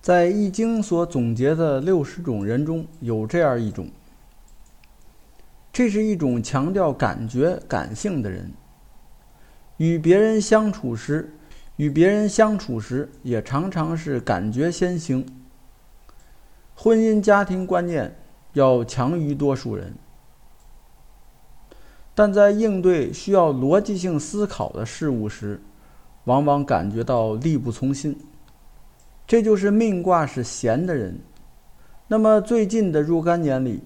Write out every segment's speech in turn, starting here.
在《易经》所总结的六十种人中有这样一种，这是一种强调感觉、感性的人。与别人相处时，与别人相处时也常常是感觉先行。婚姻家庭观念要强于多数人，但在应对需要逻辑性思考的事物时，往往感觉到力不从心。这就是命卦是闲的人。那么最近的若干年里，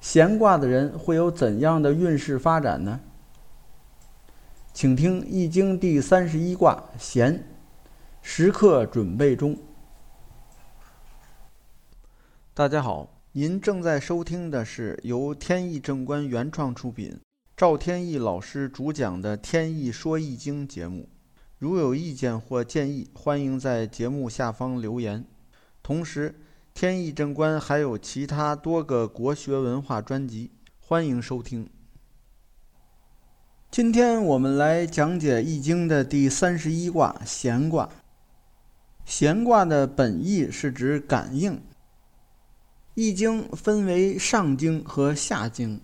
闲卦的人会有怎样的运势发展呢？请听《易经》第三十一卦闲，时刻准备中。大家好，您正在收听的是由天意正观原创出品，赵天意老师主讲的《天意说易经》节目。如有意见或建议，欢迎在节目下方留言。同时，天意正观还有其他多个国学文化专辑，欢迎收听。今天我们来讲解《易经》的第三十一卦闲卦。闲卦的本意是指感应。《易经》分为上经和下经。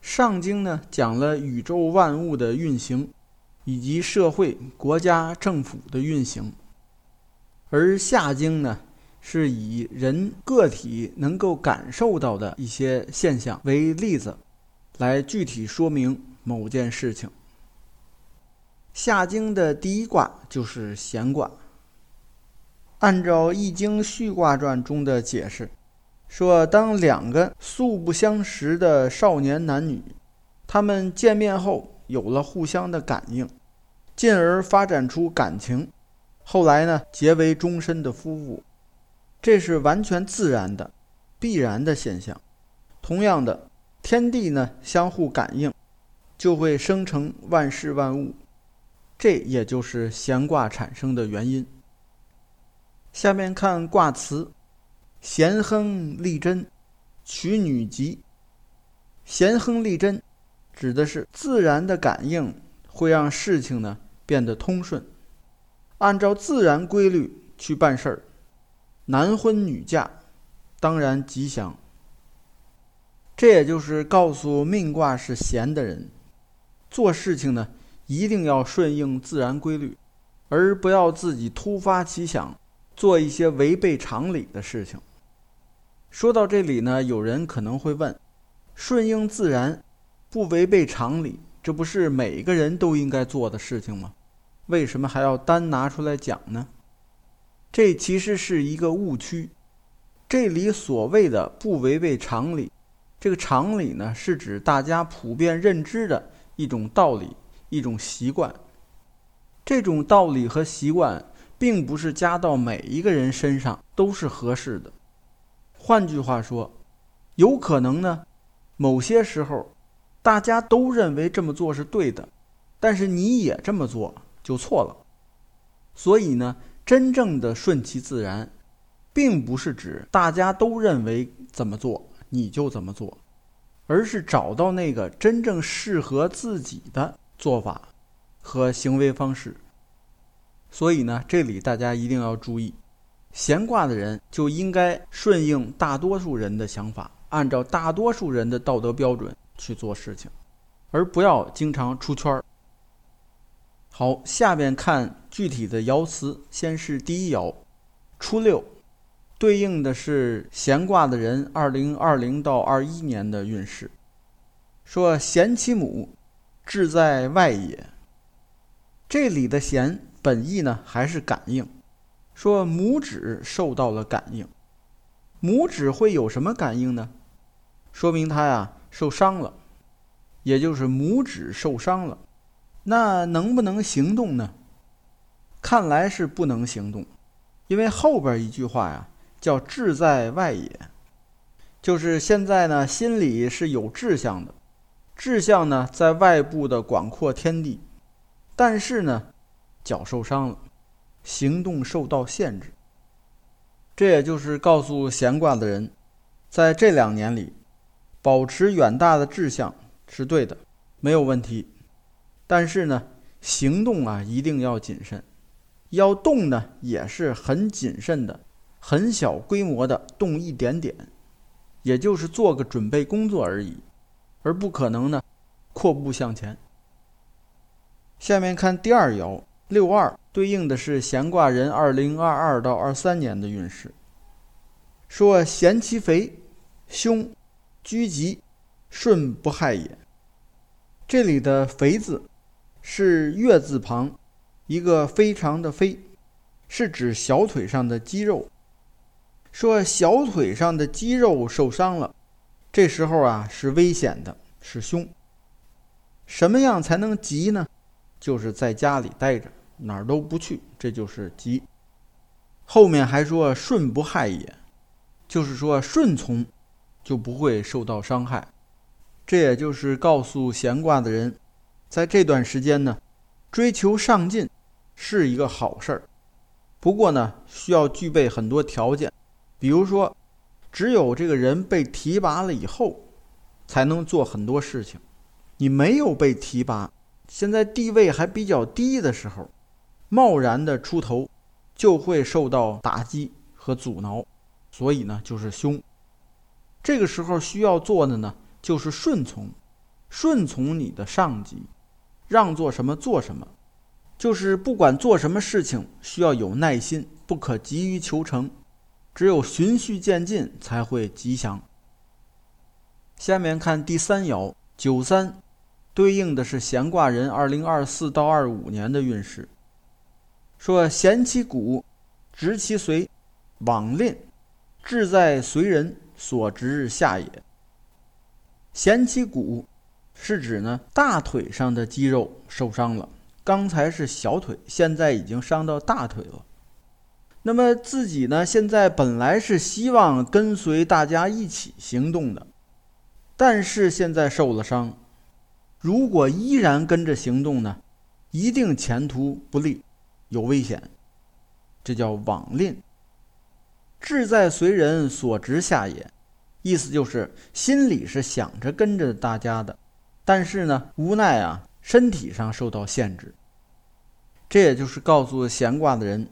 上经呢，讲了宇宙万物的运行。以及社会、国家、政府的运行，而下经呢，是以人个体能够感受到的一些现象为例子，来具体说明某件事情。下经的第一卦就是闲卦。按照《易经序卦传》中的解释，说当两个素不相识的少年男女，他们见面后。有了互相的感应，进而发展出感情，后来呢结为终身的夫妇，这是完全自然的、必然的现象。同样的，天地呢相互感应，就会生成万事万物，这也就是闲卦产生的原因。下面看卦辞：咸亨利贞，娶女吉。咸亨利贞。指的是自然的感应会让事情呢变得通顺，按照自然规律去办事儿，男婚女嫁当然吉祥。这也就是告诉命卦是闲的人，做事情呢一定要顺应自然规律，而不要自己突发奇想做一些违背常理的事情。说到这里呢，有人可能会问：顺应自然？不违背常理，这不是每个人都应该做的事情吗？为什么还要单拿出来讲呢？这其实是一个误区。这里所谓的不违背常理，这个常理呢，是指大家普遍认知的一种道理、一种习惯。这种道理和习惯，并不是加到每一个人身上都是合适的。换句话说，有可能呢，某些时候。大家都认为这么做是对的，但是你也这么做就错了。所以呢，真正的顺其自然，并不是指大家都认为怎么做你就怎么做，而是找到那个真正适合自己的做法和行为方式。所以呢，这里大家一定要注意，闲挂的人就应该顺应大多数人的想法，按照大多数人的道德标准。去做事情，而不要经常出圈儿。好，下边看具体的爻辞。先是第一爻，初六，对应的是闲卦的人二零二零到二一年的运势。说贤其母，志在外也。这里的贤本意呢还是感应，说拇指受到了感应。拇指会有什么感应呢？说明他呀。受伤了，也就是拇指受伤了，那能不能行动呢？看来是不能行动，因为后边一句话呀，叫“志在外也”，就是现在呢心里是有志向的，志向呢在外部的广阔天地，但是呢脚受伤了，行动受到限制。这也就是告诉闲挂的人，在这两年里。保持远大的志向是对的，没有问题。但是呢，行动啊一定要谨慎，要动呢也是很谨慎的，很小规模的动一点点，也就是做个准备工作而已，而不可能呢阔步向前。下面看第二爻六二，对应的是闲卦人二零二二到二三年的运势。说咸其肥，凶，居吉，顺不害也。这里的“肥”字是月字旁一个非常的“非”，是指小腿上的肌肉。说小腿上的肌肉受伤了，这时候啊是危险的，是凶。什么样才能吉呢？就是在家里待着，哪儿都不去，这就是吉。后面还说顺不害也，就是说顺从就不会受到伤害。这也就是告诉闲挂的人，在这段时间呢，追求上进是一个好事儿。不过呢，需要具备很多条件，比如说，只有这个人被提拔了以后，才能做很多事情。你没有被提拔。现在地位还比较低的时候，贸然的出头，就会受到打击和阻挠，所以呢，就是凶。这个时候需要做的呢，就是顺从，顺从你的上级，让做什么做什么，就是不管做什么事情，需要有耐心，不可急于求成，只有循序渐进才会吉祥。下面看第三爻九三。对应的是闲卦人二零二四到二五年的运势。说闲其骨，直其髓，往吝，志在随人所直下也。咸其骨是指呢大腿上的肌肉受伤了，刚才是小腿，现在已经伤到大腿了。那么自己呢现在本来是希望跟随大家一起行动的，但是现在受了伤。如果依然跟着行动呢，一定前途不利，有危险。这叫网吝。志在随人所直下也，意思就是心里是想着跟着大家的，但是呢，无奈啊，身体上受到限制。这也就是告诉闲挂的人，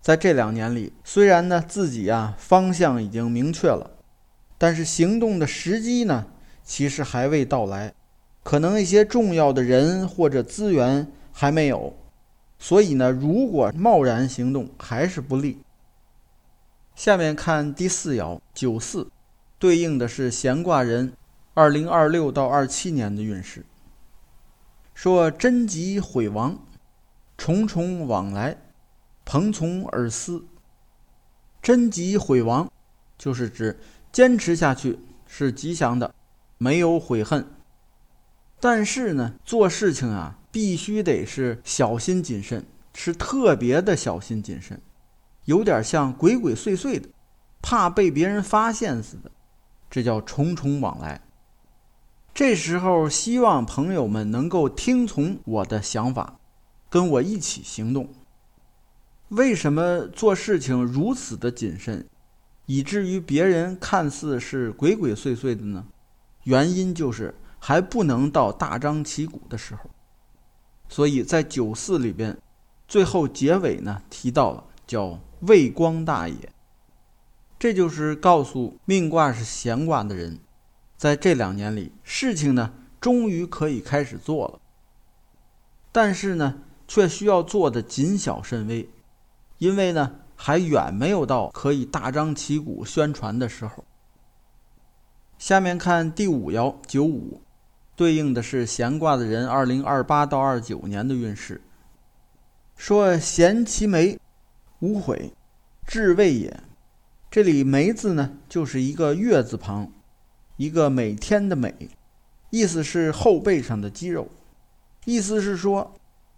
在这两年里，虽然呢自己啊方向已经明确了，但是行动的时机呢，其实还未到来。可能一些重要的人或者资源还没有，所以呢，如果贸然行动还是不利。下面看第四爻九四，对应的是闲卦人二零二六到二七年的运势。说贞吉毁亡，重重往来，朋从而思。贞吉毁亡，就是指坚持下去是吉祥的，没有悔恨。但是呢，做事情啊，必须得是小心谨慎，是特别的小心谨慎，有点像鬼鬼祟祟的，怕被别人发现似的。这叫重重往来。这时候，希望朋友们能够听从我的想法，跟我一起行动。为什么做事情如此的谨慎，以至于别人看似是鬼鬼祟祟的呢？原因就是。还不能到大张旗鼓的时候，所以在九四里边，最后结尾呢提到了叫未光大也，这就是告诉命卦是闲卦的人，在这两年里事情呢终于可以开始做了，但是呢却需要做的谨小慎微，因为呢还远没有到可以大张旗鼓宣传的时候。下面看第五爻九五。对应的是闲卦的人，二零二八到二九年的运势。说闲其眉，无悔，至未也。这里“梅”字呢，就是一个月字旁，一个每天的“每”，意思是后背上的肌肉。意思是说，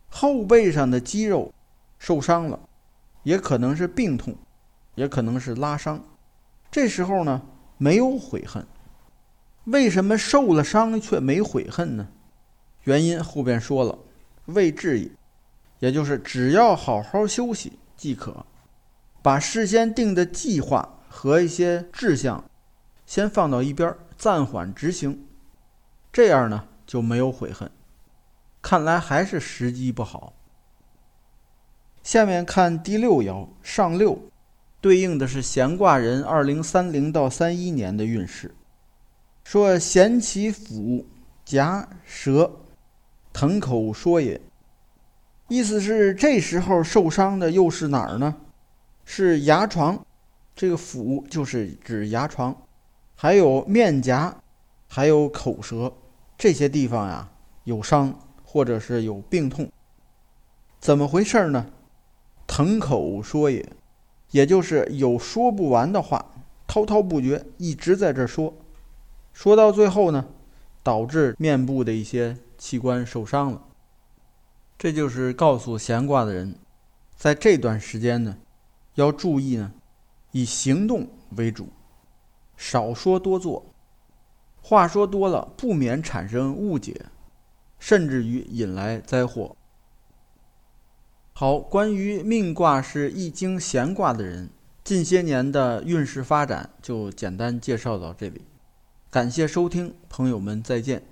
后背上的肌肉受伤了，也可能是病痛，也可能是拉伤。这时候呢，没有悔恨。为什么受了伤却没悔恨呢？原因后边说了，未至也，也就是只要好好休息即可，把事先定的计划和一些志向先放到一边，暂缓执行，这样呢就没有悔恨。看来还是时机不好。下面看第六爻上六，对应的是闲卦人二零三零到三一年的运势。说闲其腹夹舌，腾口说也。意思是这时候受伤的又是哪儿呢？是牙床，这个腹就是指牙床，还有面颊，还有口舌这些地方呀有伤，或者是有病痛。怎么回事呢？腾口说也，也就是有说不完的话，滔滔不绝，一直在这说，说到最后呢，导致面部的一些器官受伤了。这就是告诉闲卦的人，在这段时间呢，要注意呢，以行动为主，少说多做。话说多了，不免产生误解，甚至于引来灾祸。好，关于命卦是易经闲卦的人，近些年的运势发展就简单介绍到这里。感谢收听，朋友们再见。